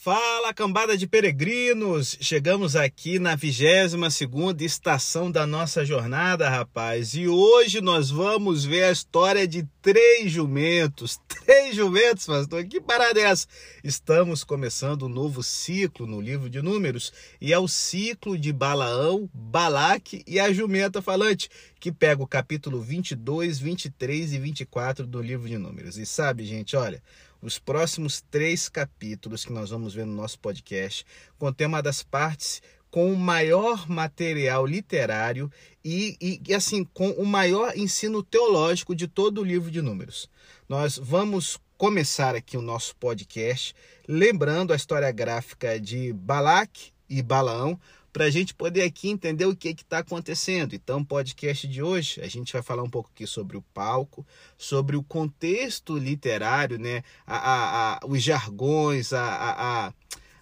Fala, cambada de peregrinos! Chegamos aqui na 22 segunda estação da nossa jornada, rapaz. E hoje nós vamos ver a história de três jumentos. Três jumentos, pastor. Que parada é essa? Estamos começando um novo ciclo no livro de Números. E é o ciclo de Balaão, Balaque e a jumenta falante, que pega o capítulo 22, 23 e 24 do livro de Números. E sabe, gente, olha os próximos três capítulos que nós vamos ver no nosso podcast contém uma das partes com o maior material literário e, e, e, assim com o maior ensino teológico de todo o livro de Números. Nós vamos começar aqui o nosso podcast lembrando a história gráfica de Balaque e Balaão, para a gente poder aqui entender o que está acontecendo. Então, podcast de hoje, a gente vai falar um pouco aqui sobre o palco, sobre o contexto literário, né? a, a, a os jargões, a,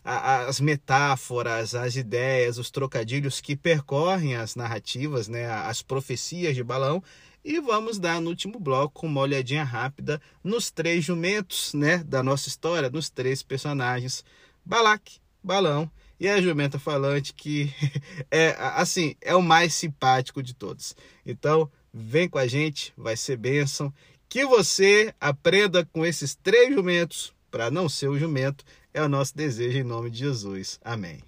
as metáforas, as ideias, os trocadilhos que percorrem as narrativas, né? as profecias de Balão. E vamos dar no último bloco uma olhadinha rápida nos três jumentos né, da nossa história, nos três personagens: Balaque, Balão e a jumenta falante que é assim, é o mais simpático de todos. Então, vem com a gente, vai ser bênção. Que você aprenda com esses três jumentos para não ser o jumento, é o nosso desejo em nome de Jesus. Amém.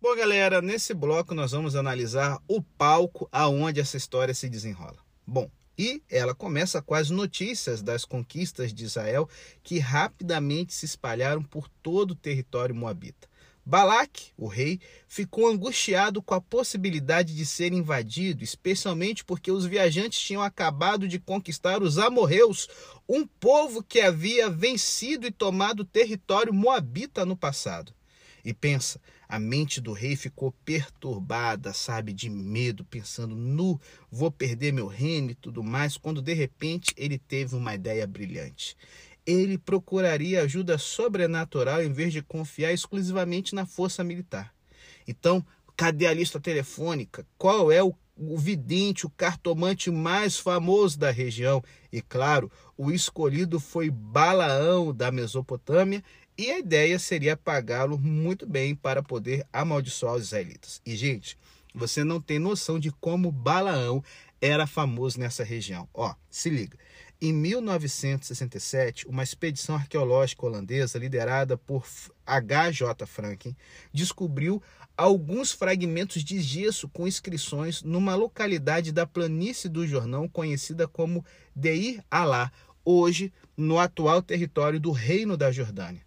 Bom, galera, nesse bloco nós vamos analisar o palco aonde essa história se desenrola. Bom, e ela começa com as notícias das conquistas de Israel que rapidamente se espalharam por todo o território moabita. Balaque, o rei, ficou angustiado com a possibilidade de ser invadido, especialmente porque os viajantes tinham acabado de conquistar os amorreus, um povo que havia vencido e tomado território moabita no passado. E pensa, a mente do rei ficou perturbada, sabe, de medo, pensando, nu, vou perder meu reino e tudo mais, quando de repente ele teve uma ideia brilhante. Ele procuraria ajuda sobrenatural em vez de confiar exclusivamente na força militar. Então, cadê a lista telefônica? Qual é o o vidente, o cartomante mais famoso da região. E claro, o escolhido foi Balaão da Mesopotâmia e a ideia seria pagá-lo muito bem para poder amaldiçoar os israelitas. E, gente, você não tem noção de como Balaão era famoso nessa região. Ó, se liga. Em 1967, uma expedição arqueológica holandesa liderada por H.J. Franken descobriu alguns fragmentos de gesso com inscrições numa localidade da planície do Jordão conhecida como Deir Alá, hoje no atual território do Reino da Jordânia.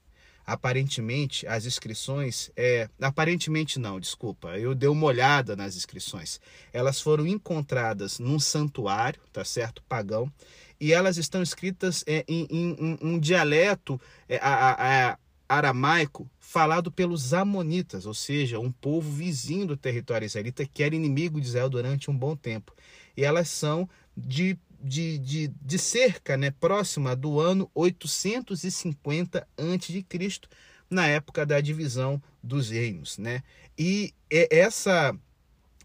Aparentemente, as inscrições, é, aparentemente não, desculpa, eu dei uma olhada nas inscrições. Elas foram encontradas num santuário, tá certo, pagão, e elas estão escritas é, em, em, um dialeto é, a, a, aramaico falado pelos amonitas, ou seja, um povo vizinho do território israelita que era inimigo de Israel durante um bom tempo. E elas são de de, de, de cerca né, próxima do ano 850 a.C., na época da divisão dos reinos. Né? E essa,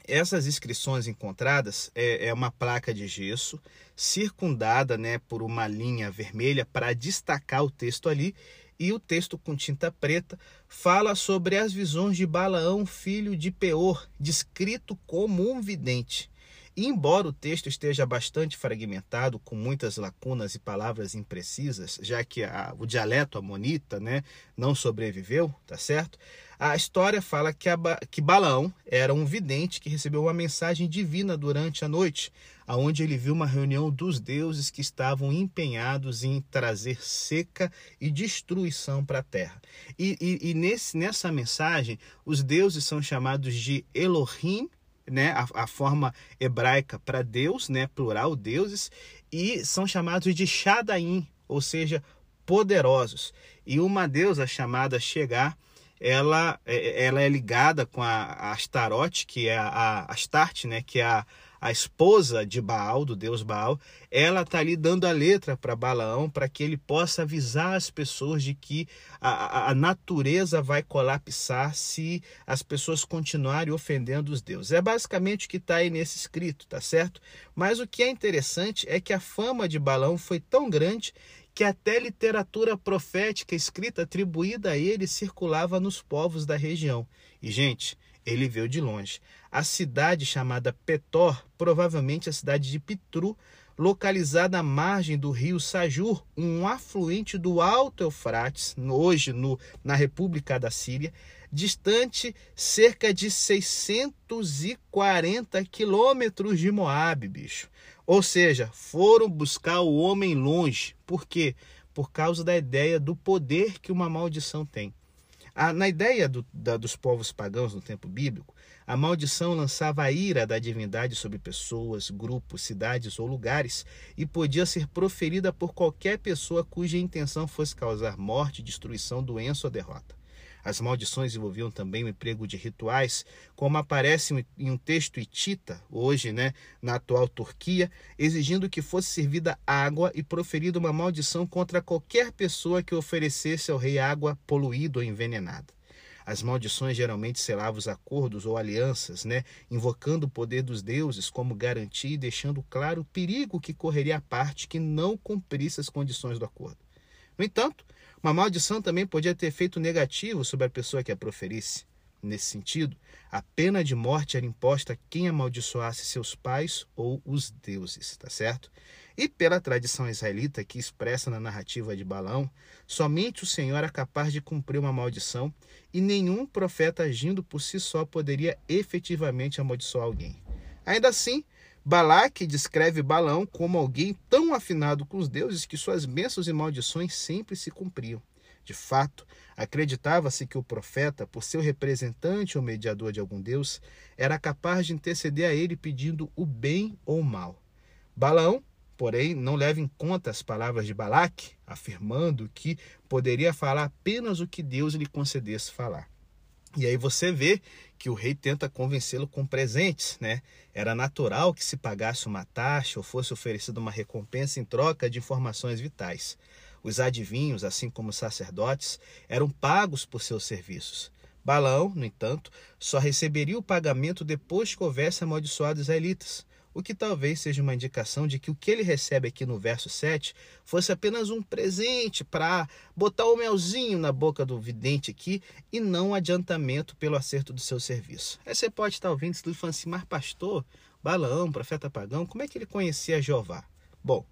essas inscrições encontradas é, é uma placa de gesso circundada né, por uma linha vermelha para destacar o texto ali. E o texto com tinta preta fala sobre as visões de Balaão, filho de Peor, descrito como um vidente. Embora o texto esteja bastante fragmentado, com muitas lacunas e palavras imprecisas, já que a, o dialeto amonita né, não sobreviveu, tá certo? A história fala que, a, que Balaão era um vidente que recebeu uma mensagem divina durante a noite, aonde ele viu uma reunião dos deuses que estavam empenhados em trazer seca e destruição para a terra. E, e, e nesse, nessa mensagem, os deuses são chamados de Elohim né, a, a forma hebraica para Deus, né, plural, deuses, e são chamados de Shadaim, ou seja, poderosos. E uma deusa chamada Chegar ela, é, ela é ligada com a, Astarote, que é a, a Astarte, né, que é a, a esposa de Baal, do deus Baal, ela está ali dando a letra para Balaão para que ele possa avisar as pessoas de que a, a, natureza vai colapsar se as pessoas continuarem ofendendo os deuses. É basicamente o que está aí nesse escrito, tá certo? Mas o que é interessante é que a fama de Balaão foi tão grande que até literatura profética escrita atribuída a ele circulava nos povos da região. E, gente, ele veio de longe. A cidade chamada Petor, provavelmente a cidade de Pitru, localizada à margem do rio Sajur, um afluente do Alto Eufrates, hoje no, na República da Síria, distante cerca de 640 quilômetros de Moabe, bicho. Ou seja, foram buscar o homem longe. Por quê? Por causa da ideia do poder que uma maldição tem. A, na ideia do, da, dos povos pagãos no tempo bíblico, a maldição lançava a ira da divindade sobre pessoas, grupos, cidades ou lugares e podia ser proferida por qualquer pessoa cuja intenção fosse causar morte, destruição, doença ou derrota. As maldições envolviam também o emprego de rituais, como aparece em um texto hitita, hoje né, na atual Turquia, exigindo que fosse servida água e proferida uma maldição contra qualquer pessoa que oferecesse ao rei água poluída ou envenenada. As maldições geralmente selavam os acordos ou alianças, né, invocando o poder dos deuses como garantia e deixando claro o perigo que correria a parte que não cumprisse as condições do acordo. No entanto, uma maldição também podia ter efeito negativo sobre a pessoa que a proferisse. Nesse sentido, a pena de morte era imposta a quem amaldiçoasse seus pais ou os deuses, tá certo? E pela tradição israelita que expressa na narrativa de Balão, somente o Senhor é capaz de cumprir uma maldição e nenhum profeta agindo por si só poderia efetivamente amaldiçoar alguém. Ainda assim, Balaque descreve Balão como alguém tão afinado com os deuses que suas bênçãos e maldições sempre se cumpriam. De fato, acreditava-se que o profeta, por ser representante ou mediador de algum deus, era capaz de interceder a ele pedindo o bem ou o mal. Balaão, porém, não leva em conta as palavras de Balaque, afirmando que poderia falar apenas o que Deus lhe concedesse falar. E aí você vê que o rei tenta convencê-lo com presentes, né? Era natural que se pagasse uma taxa ou fosse oferecida uma recompensa em troca de informações vitais. Os adivinhos, assim como os sacerdotes, eram pagos por seus serviços. Balão, no entanto, só receberia o pagamento depois que houvesse amaldiçoado os israelitas o que talvez seja uma indicação de que o que ele recebe aqui no verso 7 fosse apenas um presente para botar o melzinho na boca do vidente aqui e não um adiantamento pelo acerto do seu serviço. Aí você pode estar ouvindo isso e falando assim, mas pastor, Balaão, profeta pagão, como é que ele conhecia Jeová? Bom,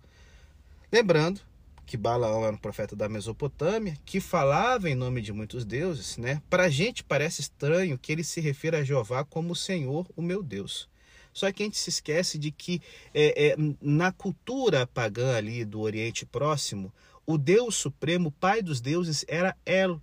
lembrando que Balaão era um profeta da Mesopotâmia, que falava em nome de muitos deuses, né? Para a gente parece estranho que ele se refira a Jeová como o Senhor, o meu Deus. Só que a gente se esquece de que é, é, na cultura pagã ali do Oriente Próximo, o Deus Supremo, Pai dos deuses, era El.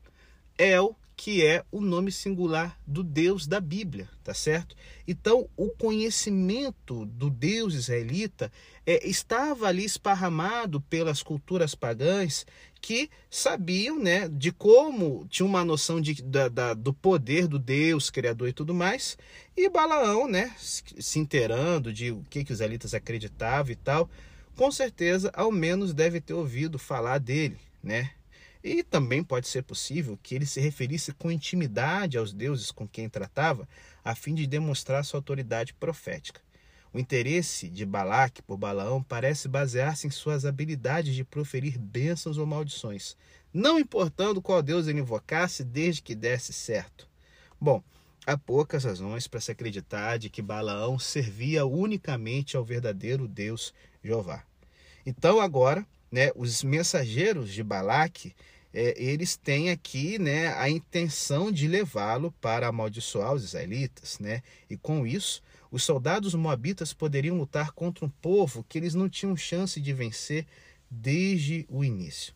El, que é o nome singular do Deus da Bíblia, tá certo? Então, o conhecimento do Deus israelita é, estava ali esparramado pelas culturas pagãs que sabiam né, de como, tinha uma noção de, da, da, do poder do Deus Criador e tudo mais, e Balaão, né, se inteirando de o que, que os israelitas acreditavam e tal, com certeza, ao menos deve ter ouvido falar dele, né? E também pode ser possível que ele se referisse com intimidade aos deuses com quem tratava, a fim de demonstrar sua autoridade profética. O interesse de Balaque por Balaão parece basear-se em suas habilidades de proferir bênçãos ou maldições, não importando qual deus ele invocasse, desde que desse certo. Bom, há poucas razões para se acreditar de que Balaão servia unicamente ao verdadeiro Deus Jeová. Então, agora, né, os mensageiros de Balaque, é, eles têm aqui né, a intenção de levá-lo para amaldiçoar os israelitas, né? E com isso, os soldados moabitas poderiam lutar contra um povo que eles não tinham chance de vencer desde o início.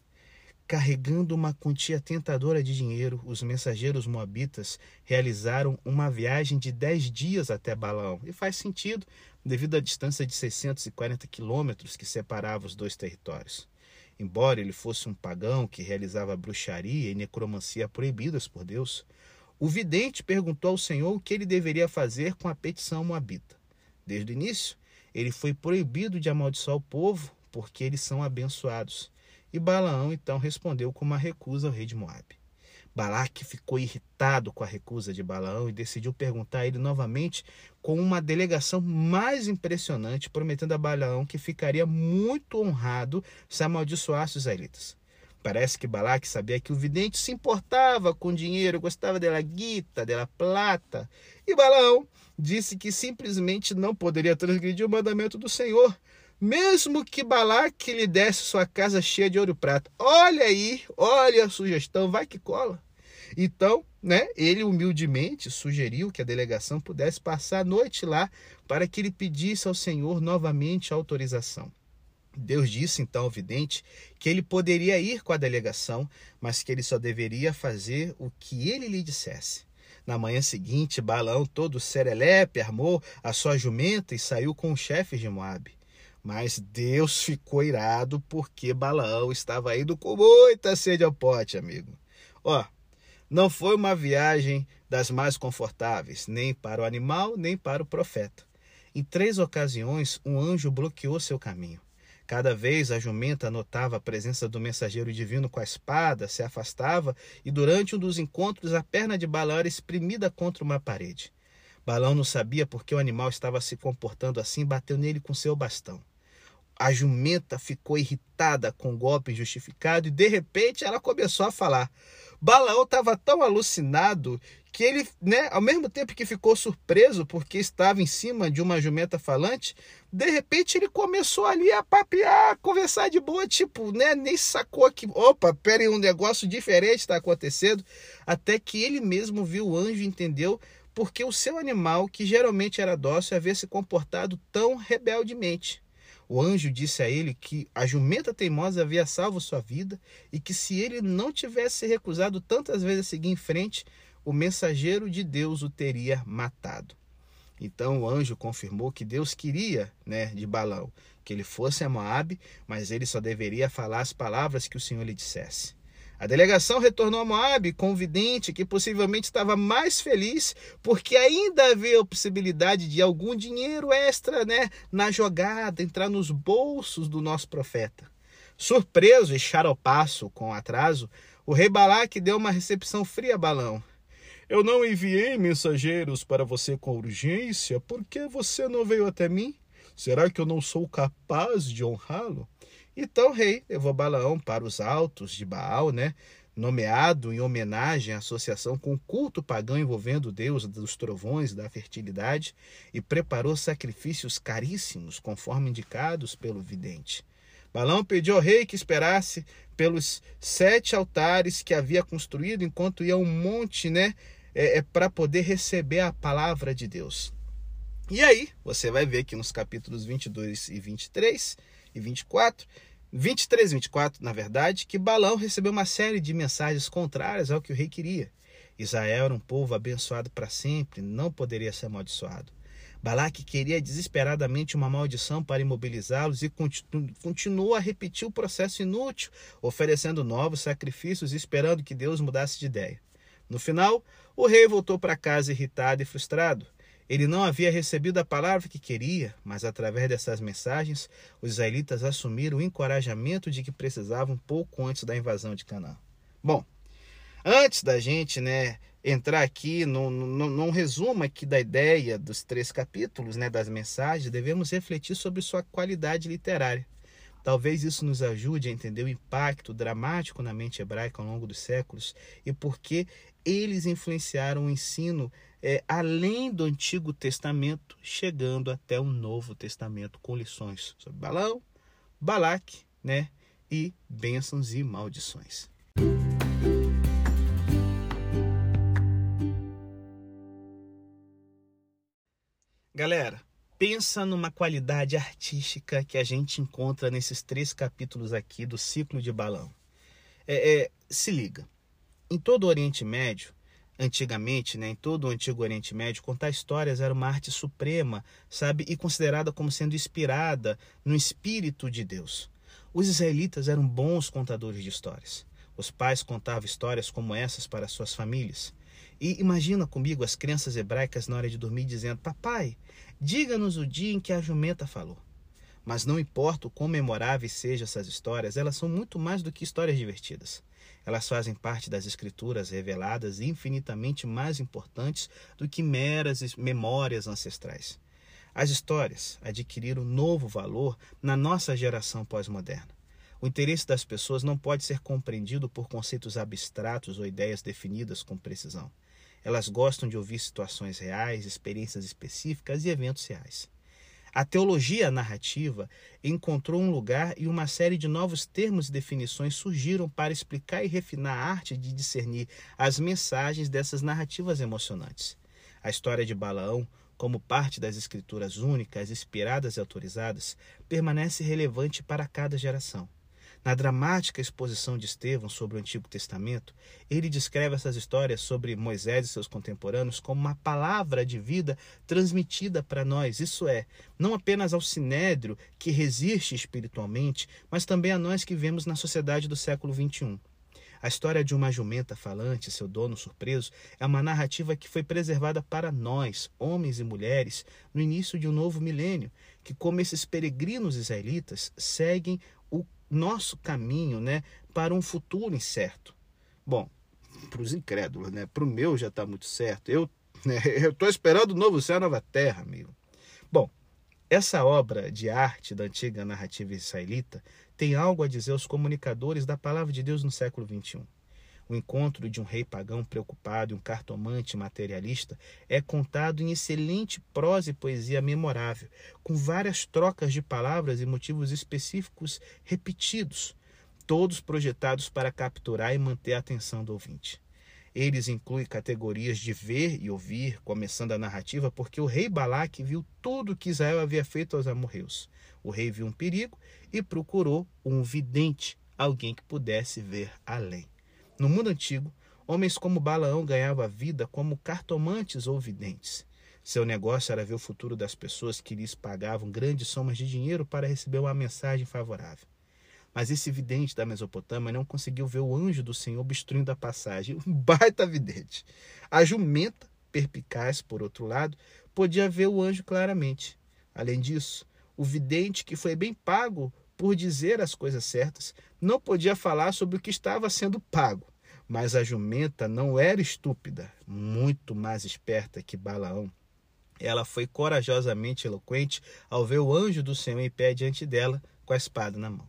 Carregando uma quantia tentadora de dinheiro, os mensageiros moabitas realizaram uma viagem de 10 dias até Balaão. E faz sentido, devido à distância de 640 quilômetros que separava os dois territórios. Embora ele fosse um pagão que realizava bruxaria e necromancia proibidas por Deus, o vidente perguntou ao Senhor o que ele deveria fazer com a petição moabita. Desde o início, ele foi proibido de amaldiçoar o povo, porque eles são abençoados. E Balaão então respondeu com uma recusa ao rei de Moabe. Balaque ficou irritado com a recusa de Balaão e decidiu perguntar a ele novamente com uma delegação mais impressionante, prometendo a Balaão que ficaria muito honrado se amaldiçoasse os israelitas. Parece que Balaque sabia que o vidente se importava com dinheiro, gostava dela guita, dela plata. E Balaão disse que simplesmente não poderia transgredir o mandamento do Senhor, mesmo que Balaque lhe desse sua casa cheia de ouro e prata. Olha aí, olha a sugestão, vai que cola. Então, né, ele humildemente sugeriu que a delegação pudesse passar a noite lá para que ele pedisse ao Senhor novamente autorização. Deus disse então ao vidente que ele poderia ir com a delegação, mas que ele só deveria fazer o que ele lhe dissesse. Na manhã seguinte, Balaão, todo serelepe, armou a sua jumenta e saiu com os chefes de Moabe. Mas Deus ficou irado porque Balaão estava indo com muita sede ao pote, amigo. Ó, não foi uma viagem das mais confortáveis, nem para o animal, nem para o profeta. Em três ocasiões, um anjo bloqueou seu caminho. Cada vez a jumenta notava a presença do mensageiro divino com a espada, se afastava e durante um dos encontros a perna de Balaão era espremida contra uma parede. Balão não sabia por que o animal estava se comportando assim, bateu nele com seu bastão. A jumenta ficou irritada com o golpe injustificado e de repente ela começou a falar. Balaão estava tão alucinado que ele, né, ao mesmo tempo que ficou surpreso porque estava em cima de uma jumenta falante, de repente ele começou ali a papear, a conversar de boa, tipo, né, nem sacou que, opa, peraí, um negócio diferente está acontecendo, até que ele mesmo viu o anjo e entendeu porque o seu animal, que geralmente era dócil, havia se comportado tão rebeldemente. O anjo disse a ele que a jumenta teimosa havia salvo sua vida e que se ele não tivesse recusado tantas vezes a seguir em frente, o mensageiro de Deus o teria matado. Então o anjo confirmou que Deus queria, né, de Balão, que ele fosse a Moabe, mas ele só deveria falar as palavras que o Senhor lhe dissesse. A delegação retornou a Moab com o vidente que possivelmente estava mais feliz porque ainda havia a possibilidade de algum dinheiro extra né, na jogada entrar nos bolsos do nosso profeta. Surpreso e charopaço com atraso, o rei Balaque deu uma recepção fria a Balão. Eu não enviei mensageiros para você com urgência porque você não veio até mim? Será que eu não sou capaz de honrá-lo? Então o rei levou Balaão para os altos de Baal, né? nomeado em homenagem à associação com o culto pagão envolvendo o deus dos trovões e da fertilidade, e preparou sacrifícios caríssimos, conforme indicados pelo vidente. Balão pediu ao rei que esperasse pelos sete altares que havia construído enquanto ia ao monte, né, é, é para poder receber a palavra de Deus. E aí, você vai ver que nos capítulos 22 e 23 e 24, 23 e 24, na verdade, que Balão recebeu uma série de mensagens contrárias ao que o rei queria. Israel era um povo abençoado para sempre, não poderia ser amaldiçoado. Balaque queria desesperadamente uma maldição para imobilizá-los e continu continuou a repetir o processo inútil, oferecendo novos sacrifícios e esperando que Deus mudasse de ideia. No final, o rei voltou para casa irritado e frustrado. Ele não havia recebido a palavra que queria, mas através dessas mensagens, os israelitas assumiram o encorajamento de que precisavam pouco antes da invasão de Canaã. Bom, antes da gente né, entrar aqui num, num, num resumo aqui da ideia dos três capítulos, né, das mensagens, devemos refletir sobre sua qualidade literária. Talvez isso nos ajude a entender o impacto dramático na mente hebraica ao longo dos séculos e por que eles influenciaram o ensino é, além do Antigo Testamento, chegando até o Novo Testamento, com lições sobre Balão, Balaque né, e bênçãos e maldições. Galera, pensa numa qualidade artística que a gente encontra nesses três capítulos aqui do ciclo de Balão. É, é, se liga, em todo o Oriente Médio, antigamente, né, em todo o antigo Oriente Médio, contar histórias era uma arte suprema, sabe, e considerada como sendo inspirada no espírito de Deus. Os israelitas eram bons contadores de histórias. Os pais contavam histórias como essas para suas famílias. E imagina comigo as crianças hebraicas na hora de dormir dizendo: Papai, diga-nos o dia em que a jumenta falou. Mas não importa o quão memoráveis sejam essas histórias, elas são muito mais do que histórias divertidas. Elas fazem parte das escrituras reveladas infinitamente mais importantes do que meras memórias ancestrais. As histórias adquiriram novo valor na nossa geração pós-moderna. O interesse das pessoas não pode ser compreendido por conceitos abstratos ou ideias definidas com precisão. Elas gostam de ouvir situações reais, experiências específicas e eventos reais. A teologia narrativa encontrou um lugar e uma série de novos termos e definições surgiram para explicar e refinar a arte de discernir as mensagens dessas narrativas emocionantes. A história de Balaão, como parte das escrituras únicas, inspiradas e autorizadas, permanece relevante para cada geração. Na dramática exposição de Estevão sobre o Antigo Testamento, ele descreve essas histórias sobre Moisés e seus contemporâneos como uma palavra de vida transmitida para nós, isso é, não apenas ao sinédrio que resiste espiritualmente, mas também a nós que vivemos na sociedade do século XXI. A história de uma jumenta falante seu dono surpreso é uma narrativa que foi preservada para nós, homens e mulheres, no início de um novo milênio, que, como esses peregrinos israelitas, seguem nosso caminho né, para um futuro incerto. Bom, para os incrédulos, né? Para o meu já está muito certo. Eu né, estou esperando o novo céu e nova terra, amigo. Bom, essa obra de arte da antiga narrativa israelita tem algo a dizer aos comunicadores da palavra de Deus no século XXI. O encontro de um rei pagão preocupado e um cartomante materialista é contado em excelente prosa e poesia memorável, com várias trocas de palavras e motivos específicos repetidos, todos projetados para capturar e manter a atenção do ouvinte. Eles incluem categorias de ver e ouvir, começando a narrativa, porque o rei Balaque viu tudo que Israel havia feito aos amorreus. O rei viu um perigo e procurou um vidente, alguém que pudesse ver além. No mundo antigo, homens como Balaão ganhavam vida como cartomantes ou videntes. Seu negócio era ver o futuro das pessoas que lhes pagavam grandes somas de dinheiro para receber uma mensagem favorável. Mas esse vidente da Mesopotâmia não conseguiu ver o anjo do Senhor obstruindo a passagem. Um baita vidente. A jumenta, perpicaz, por outro lado, podia ver o anjo claramente. Além disso, o vidente, que foi bem pago por dizer as coisas certas, não podia falar sobre o que estava sendo pago. Mas a jumenta não era estúpida, muito mais esperta que Balaão. Ela foi corajosamente eloquente ao ver o anjo do Senhor em pé diante dela, com a espada na mão.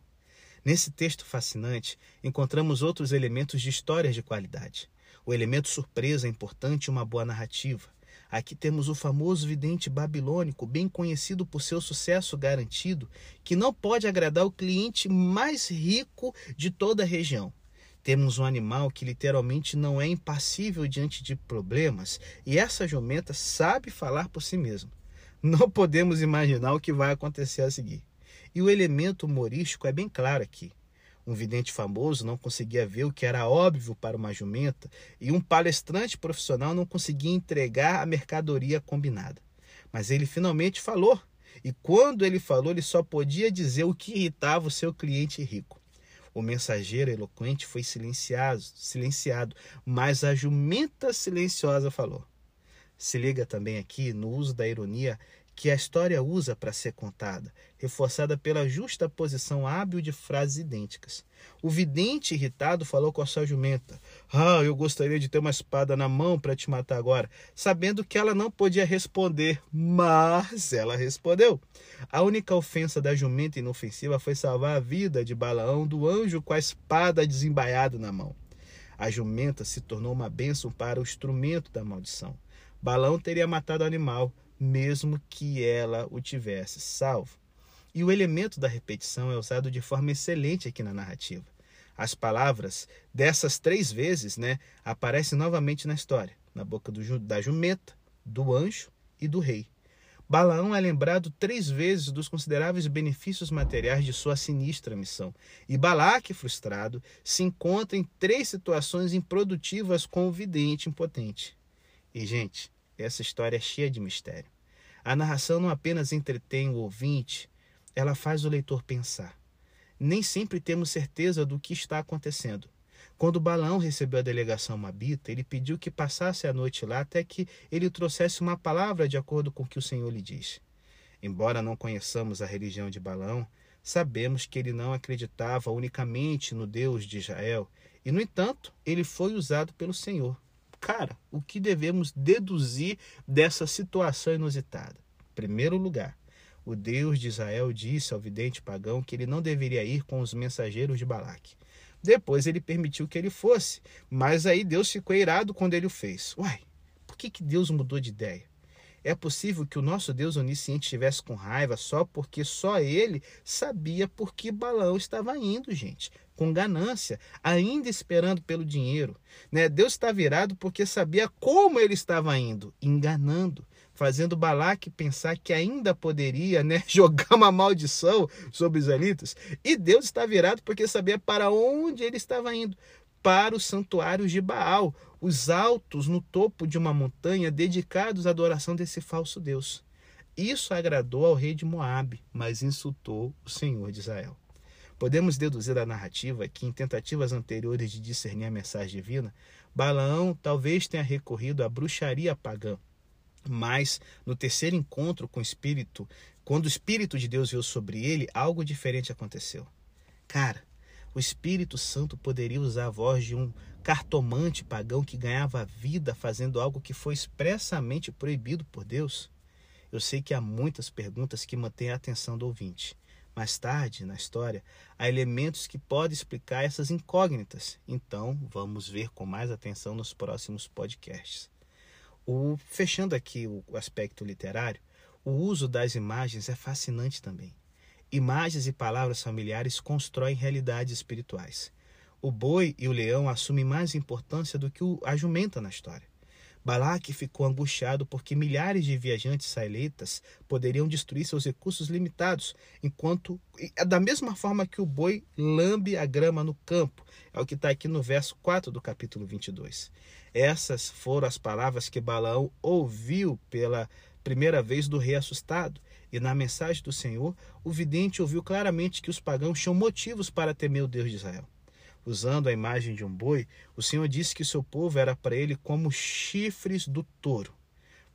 Nesse texto fascinante, encontramos outros elementos de histórias de qualidade. O elemento surpresa é importante em uma boa narrativa. Aqui temos o famoso vidente babilônico, bem conhecido por seu sucesso garantido, que não pode agradar o cliente mais rico de toda a região. Temos um animal que literalmente não é impassível diante de problemas, e essa jumenta sabe falar por si mesma. Não podemos imaginar o que vai acontecer a seguir. E o elemento humorístico é bem claro aqui. Um vidente famoso não conseguia ver o que era óbvio para uma jumenta, e um palestrante profissional não conseguia entregar a mercadoria combinada. Mas ele finalmente falou, e quando ele falou, ele só podia dizer o que irritava o seu cliente rico. O mensageiro eloquente foi silenciado, silenciado, mas a jumenta silenciosa falou. Se liga também aqui no uso da ironia que a história usa para ser contada, reforçada pela justa posição hábil de frases idênticas. O vidente irritado falou com a sua jumenta: Ah, eu gostaria de ter uma espada na mão para te matar agora, sabendo que ela não podia responder, mas ela respondeu. A única ofensa da jumenta inofensiva foi salvar a vida de Balaão do anjo com a espada desembaiada na mão. A jumenta se tornou uma bênção para o instrumento da maldição. Balão teria matado o animal, mesmo que ela o tivesse salvo. E o elemento da repetição é usado de forma excelente aqui na narrativa. As palavras dessas três vezes né, aparecem novamente na história, na boca do, da jumenta, do anjo e do rei. Balaão é lembrado três vezes dos consideráveis benefícios materiais de sua sinistra missão. E Balaque, frustrado, se encontra em três situações improdutivas com o vidente impotente. E, gente, essa história é cheia de mistério. A narração não apenas entretém o ouvinte, ela faz o leitor pensar. nem sempre temos certeza do que está acontecendo. Quando Balaão recebeu a delegação Mabita, ele pediu que passasse a noite lá até que ele trouxesse uma palavra de acordo com o que o Senhor lhe diz. Embora não conheçamos a religião de Balaão, sabemos que ele não acreditava unicamente no Deus de Israel e, no entanto, ele foi usado pelo Senhor. Cara, o que devemos deduzir dessa situação inusitada? Em primeiro lugar, o Deus de Israel disse ao vidente pagão que ele não deveria ir com os mensageiros de Balaque. Depois ele permitiu que ele fosse, mas aí Deus ficou irado quando ele o fez. Uai, por que, que Deus mudou de ideia? É possível que o nosso Deus onisciente estivesse com raiva só porque só ele sabia por que Balaão estava indo, gente. Com ganância, ainda esperando pelo dinheiro. Né? Deus está virado porque sabia como ele estava indo, enganando fazendo Balaque pensar que ainda poderia né, jogar uma maldição sobre os israelitas. E Deus está virado porque sabia para onde ele estava indo para os santuários de Baal, os altos no topo de uma montanha dedicados à adoração desse falso Deus. Isso agradou ao rei de Moabe, mas insultou o Senhor de Israel. Podemos deduzir da narrativa que, em tentativas anteriores de discernir a mensagem divina, Balaão talvez tenha recorrido à bruxaria pagã, mas no terceiro encontro com o Espírito, quando o Espírito de Deus veio sobre ele, algo diferente aconteceu. Cara, o Espírito Santo poderia usar a voz de um cartomante pagão que ganhava vida fazendo algo que foi expressamente proibido por Deus? Eu sei que há muitas perguntas que mantêm a atenção do ouvinte. Mais tarde, na história, há elementos que podem explicar essas incógnitas. Então, vamos ver com mais atenção nos próximos podcasts. O, fechando aqui o aspecto literário, o uso das imagens é fascinante também. Imagens e palavras familiares constroem realidades espirituais. O boi e o leão assumem mais importância do que a jumenta na história. Balaque ficou angustiado porque milhares de viajantes israelitas poderiam destruir seus recursos limitados, enquanto, da mesma forma que o boi lambe a grama no campo, é o que está aqui no verso 4 do capítulo 22. Essas foram as palavras que Balaão ouviu pela primeira vez do rei assustado. E na mensagem do Senhor, o vidente ouviu claramente que os pagãos tinham motivos para temer o Deus de Israel usando a imagem de um boi, o Senhor disse que seu povo era para ele como chifres do touro.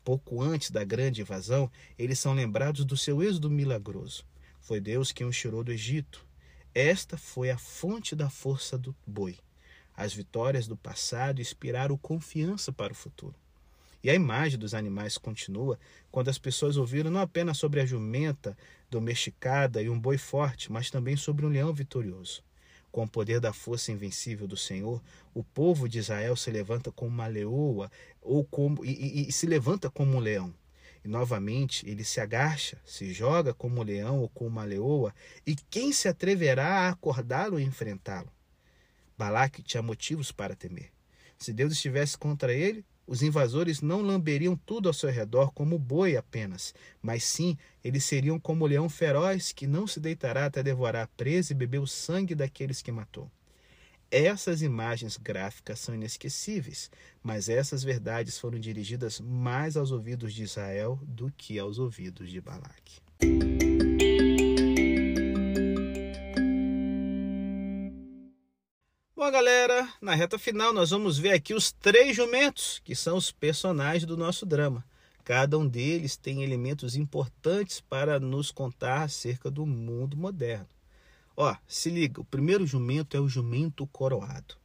Pouco antes da grande invasão, eles são lembrados do seu êxodo milagroso. Foi Deus quem os tirou do Egito. Esta foi a fonte da força do boi. As vitórias do passado inspiraram confiança para o futuro. E a imagem dos animais continua quando as pessoas ouviram não apenas sobre a jumenta domesticada e um boi forte, mas também sobre um leão vitorioso. Com o poder da força invencível do Senhor, o povo de Israel se levanta como uma leoa ou como, e, e, e se levanta como um leão. E novamente ele se agacha, se joga como um leão ou como uma leoa, e quem se atreverá a acordá-lo e enfrentá-lo? Balaque tinha motivos para temer. Se Deus estivesse contra ele, os invasores não lamberiam tudo ao seu redor como boi apenas, mas sim eles seriam como o leão feroz que não se deitará até devorar a presa e beber o sangue daqueles que matou. Essas imagens gráficas são inesquecíveis, mas essas verdades foram dirigidas mais aos ouvidos de Israel do que aos ouvidos de Balaque. Galera, na reta final nós vamos ver aqui os três jumentos, que são os personagens do nosso drama. Cada um deles tem elementos importantes para nos contar acerca do mundo moderno. Ó, se liga, o primeiro jumento é o jumento coroado.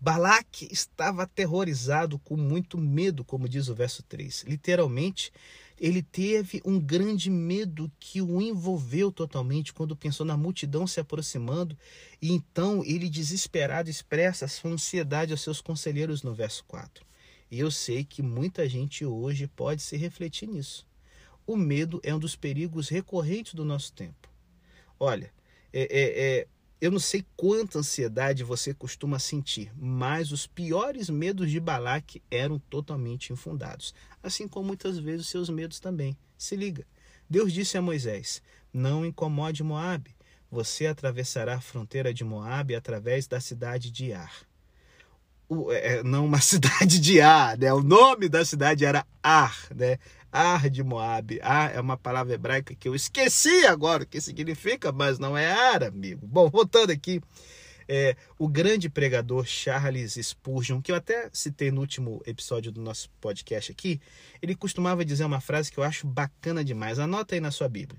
Balaque estava aterrorizado com muito medo, como diz o verso 3. Literalmente, ele teve um grande medo que o envolveu totalmente quando pensou na multidão se aproximando, e então ele, desesperado, expressa sua ansiedade aos seus conselheiros no verso 4. E eu sei que muita gente hoje pode se refletir nisso. O medo é um dos perigos recorrentes do nosso tempo. Olha, é, é, é eu não sei quanta ansiedade você costuma sentir, mas os piores medos de Balaque eram totalmente infundados, assim como muitas vezes os seus medos também. Se liga. Deus disse a Moisés: Não incomode Moabe. Você atravessará a fronteira de Moabe através da cidade de Ar. O, é, é não uma cidade de Ar, né? O nome da cidade era Ar, né? Ar de Moab. Ar é uma palavra hebraica que eu esqueci agora o que significa, mas não é ar, amigo. Bom, voltando aqui. É, o grande pregador Charles Spurgeon, que eu até citei no último episódio do nosso podcast aqui, ele costumava dizer uma frase que eu acho bacana demais. Anota aí na sua Bíblia.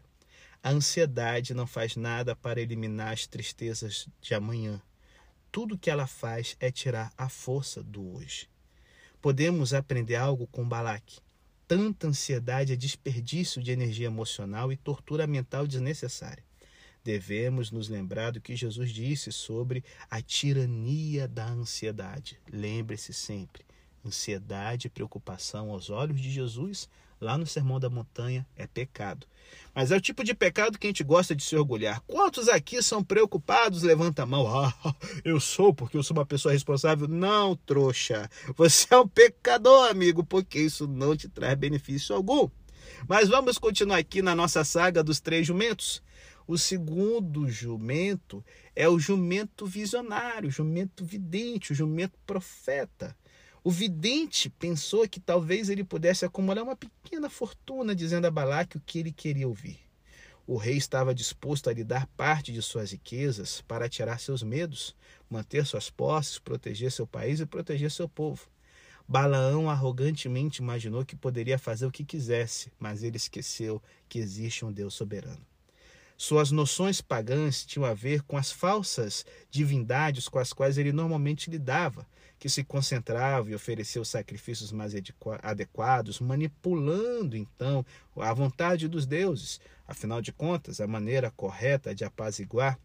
A ansiedade não faz nada para eliminar as tristezas de amanhã. Tudo que ela faz é tirar a força do hoje. Podemos aprender algo com Balaque. Tanta ansiedade é desperdício de energia emocional e tortura mental desnecessária. Devemos nos lembrar do que Jesus disse sobre a tirania da ansiedade. Lembre-se sempre: ansiedade e preocupação aos olhos de Jesus lá no Sermão da Montanha é pecado. Mas é o tipo de pecado que a gente gosta de se orgulhar. Quantos aqui são preocupados? Levanta a mão. Ah, eu sou porque eu sou uma pessoa responsável. Não, trouxa. Você é um pecador, amigo, porque isso não te traz benefício algum. Mas vamos continuar aqui na nossa saga dos três jumentos. O segundo jumento é o jumento visionário, o jumento vidente, o jumento profeta. O vidente pensou que talvez ele pudesse acumular uma pequena fortuna, dizendo a Balaque o que ele queria ouvir. O rei estava disposto a lhe dar parte de suas riquezas para tirar seus medos, manter suas posses, proteger seu país e proteger seu povo. Balaão arrogantemente imaginou que poderia fazer o que quisesse, mas ele esqueceu que existe um Deus soberano. Suas noções pagãs tinham a ver com as falsas divindades com as quais ele normalmente lidava, que se concentrava e oferecia os sacrifícios mais adequados, manipulando então a vontade dos deuses. Afinal de contas, a maneira correta de apaziguar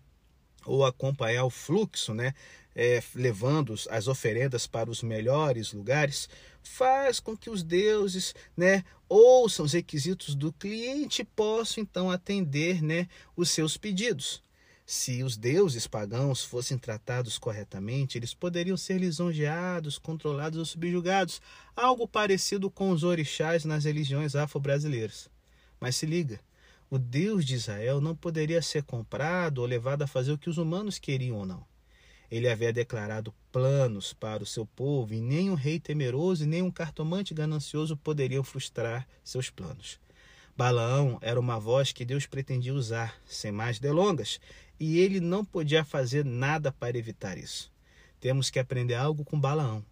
ou acompanhar o fluxo, né, é, levando as oferendas para os melhores lugares, faz com que os deuses né, ouçam os requisitos do cliente e possam então atender né, os seus pedidos. Se os deuses pagãos fossem tratados corretamente, eles poderiam ser lisonjeados, controlados ou subjugados, algo parecido com os orixás nas religiões afro-brasileiras. Mas se liga, o Deus de Israel não poderia ser comprado ou levado a fazer o que os humanos queriam ou não. Ele havia declarado planos para o seu povo e nem um rei temeroso e nem um cartomante ganancioso poderiam frustrar seus planos. Balaão era uma voz que Deus pretendia usar, sem mais delongas, e ele não podia fazer nada para evitar isso. Temos que aprender algo com Balaão.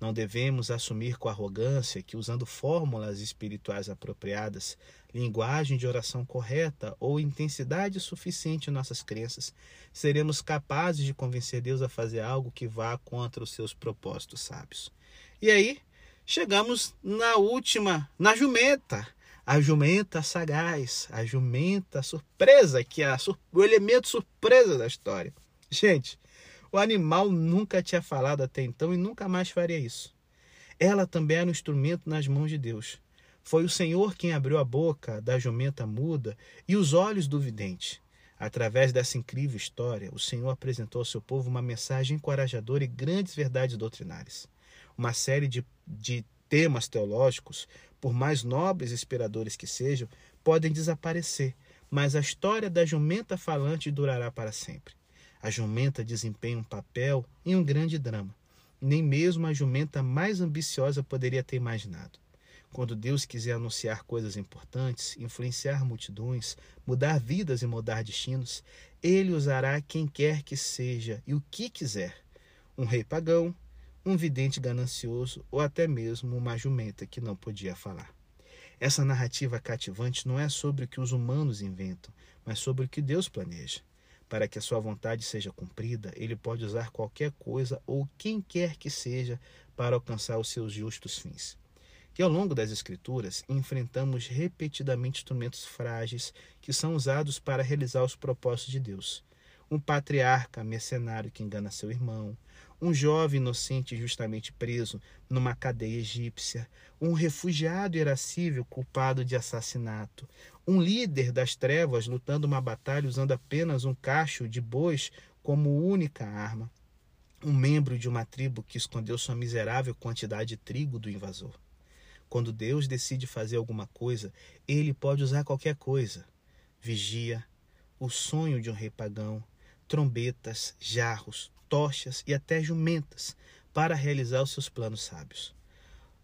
Não devemos assumir com arrogância que, usando fórmulas espirituais apropriadas, linguagem de oração correta ou intensidade suficiente em nossas crenças, seremos capazes de convencer Deus a fazer algo que vá contra os seus propósitos sábios. E aí, chegamos na última, na jumenta. A jumenta sagaz, a jumenta surpresa, que é o elemento surpresa da história. Gente, o animal nunca tinha falado até então e nunca mais faria isso. Ela também era um instrumento nas mãos de Deus. Foi o Senhor quem abriu a boca da jumenta muda e os olhos do vidente. Através dessa incrível história, o Senhor apresentou ao seu povo uma mensagem encorajadora e grandes verdades doutrinárias. Uma série de, de temas teológicos, por mais nobres e inspiradores que sejam, podem desaparecer, mas a história da jumenta falante durará para sempre. A jumenta desempenha um papel em um grande drama. Nem mesmo a jumenta mais ambiciosa poderia ter imaginado. Quando Deus quiser anunciar coisas importantes, influenciar multidões, mudar vidas e mudar destinos, ele usará quem quer que seja e o que quiser. Um rei pagão, um vidente ganancioso ou até mesmo uma jumenta que não podia falar. Essa narrativa cativante não é sobre o que os humanos inventam, mas sobre o que Deus planeja. Para que a sua vontade seja cumprida, ele pode usar qualquer coisa ou quem quer que seja para alcançar os seus justos fins. E ao longo das Escrituras, enfrentamos repetidamente instrumentos frágeis que são usados para realizar os propósitos de Deus. Um patriarca mercenário que engana seu irmão, um jovem inocente justamente preso numa cadeia egípcia, um refugiado irascível culpado de assassinato, um líder das trevas lutando uma batalha usando apenas um cacho de bois como única arma. Um membro de uma tribo que escondeu sua miserável quantidade de trigo do invasor. Quando Deus decide fazer alguma coisa, ele pode usar qualquer coisa. Vigia, o sonho de um rei pagão, trombetas, jarros, tochas e até jumentas para realizar os seus planos sábios.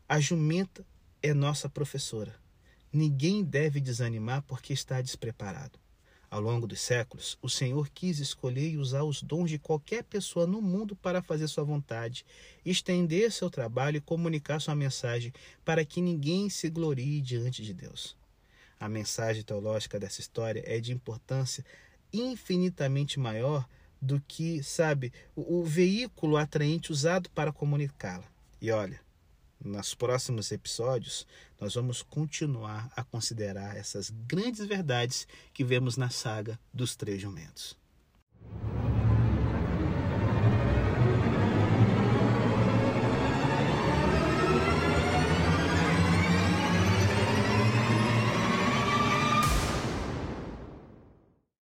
A jumenta é nossa professora ninguém deve desanimar porque está despreparado. Ao longo dos séculos, o Senhor quis escolher e usar os dons de qualquer pessoa no mundo para fazer sua vontade, estender seu trabalho e comunicar sua mensagem para que ninguém se glorie diante de Deus. A mensagem teológica dessa história é de importância infinitamente maior do que, sabe, o, o veículo atraente usado para comunicá-la. E olha, nos próximos episódios, nós vamos continuar a considerar essas grandes verdades que vemos na saga dos três jumentos.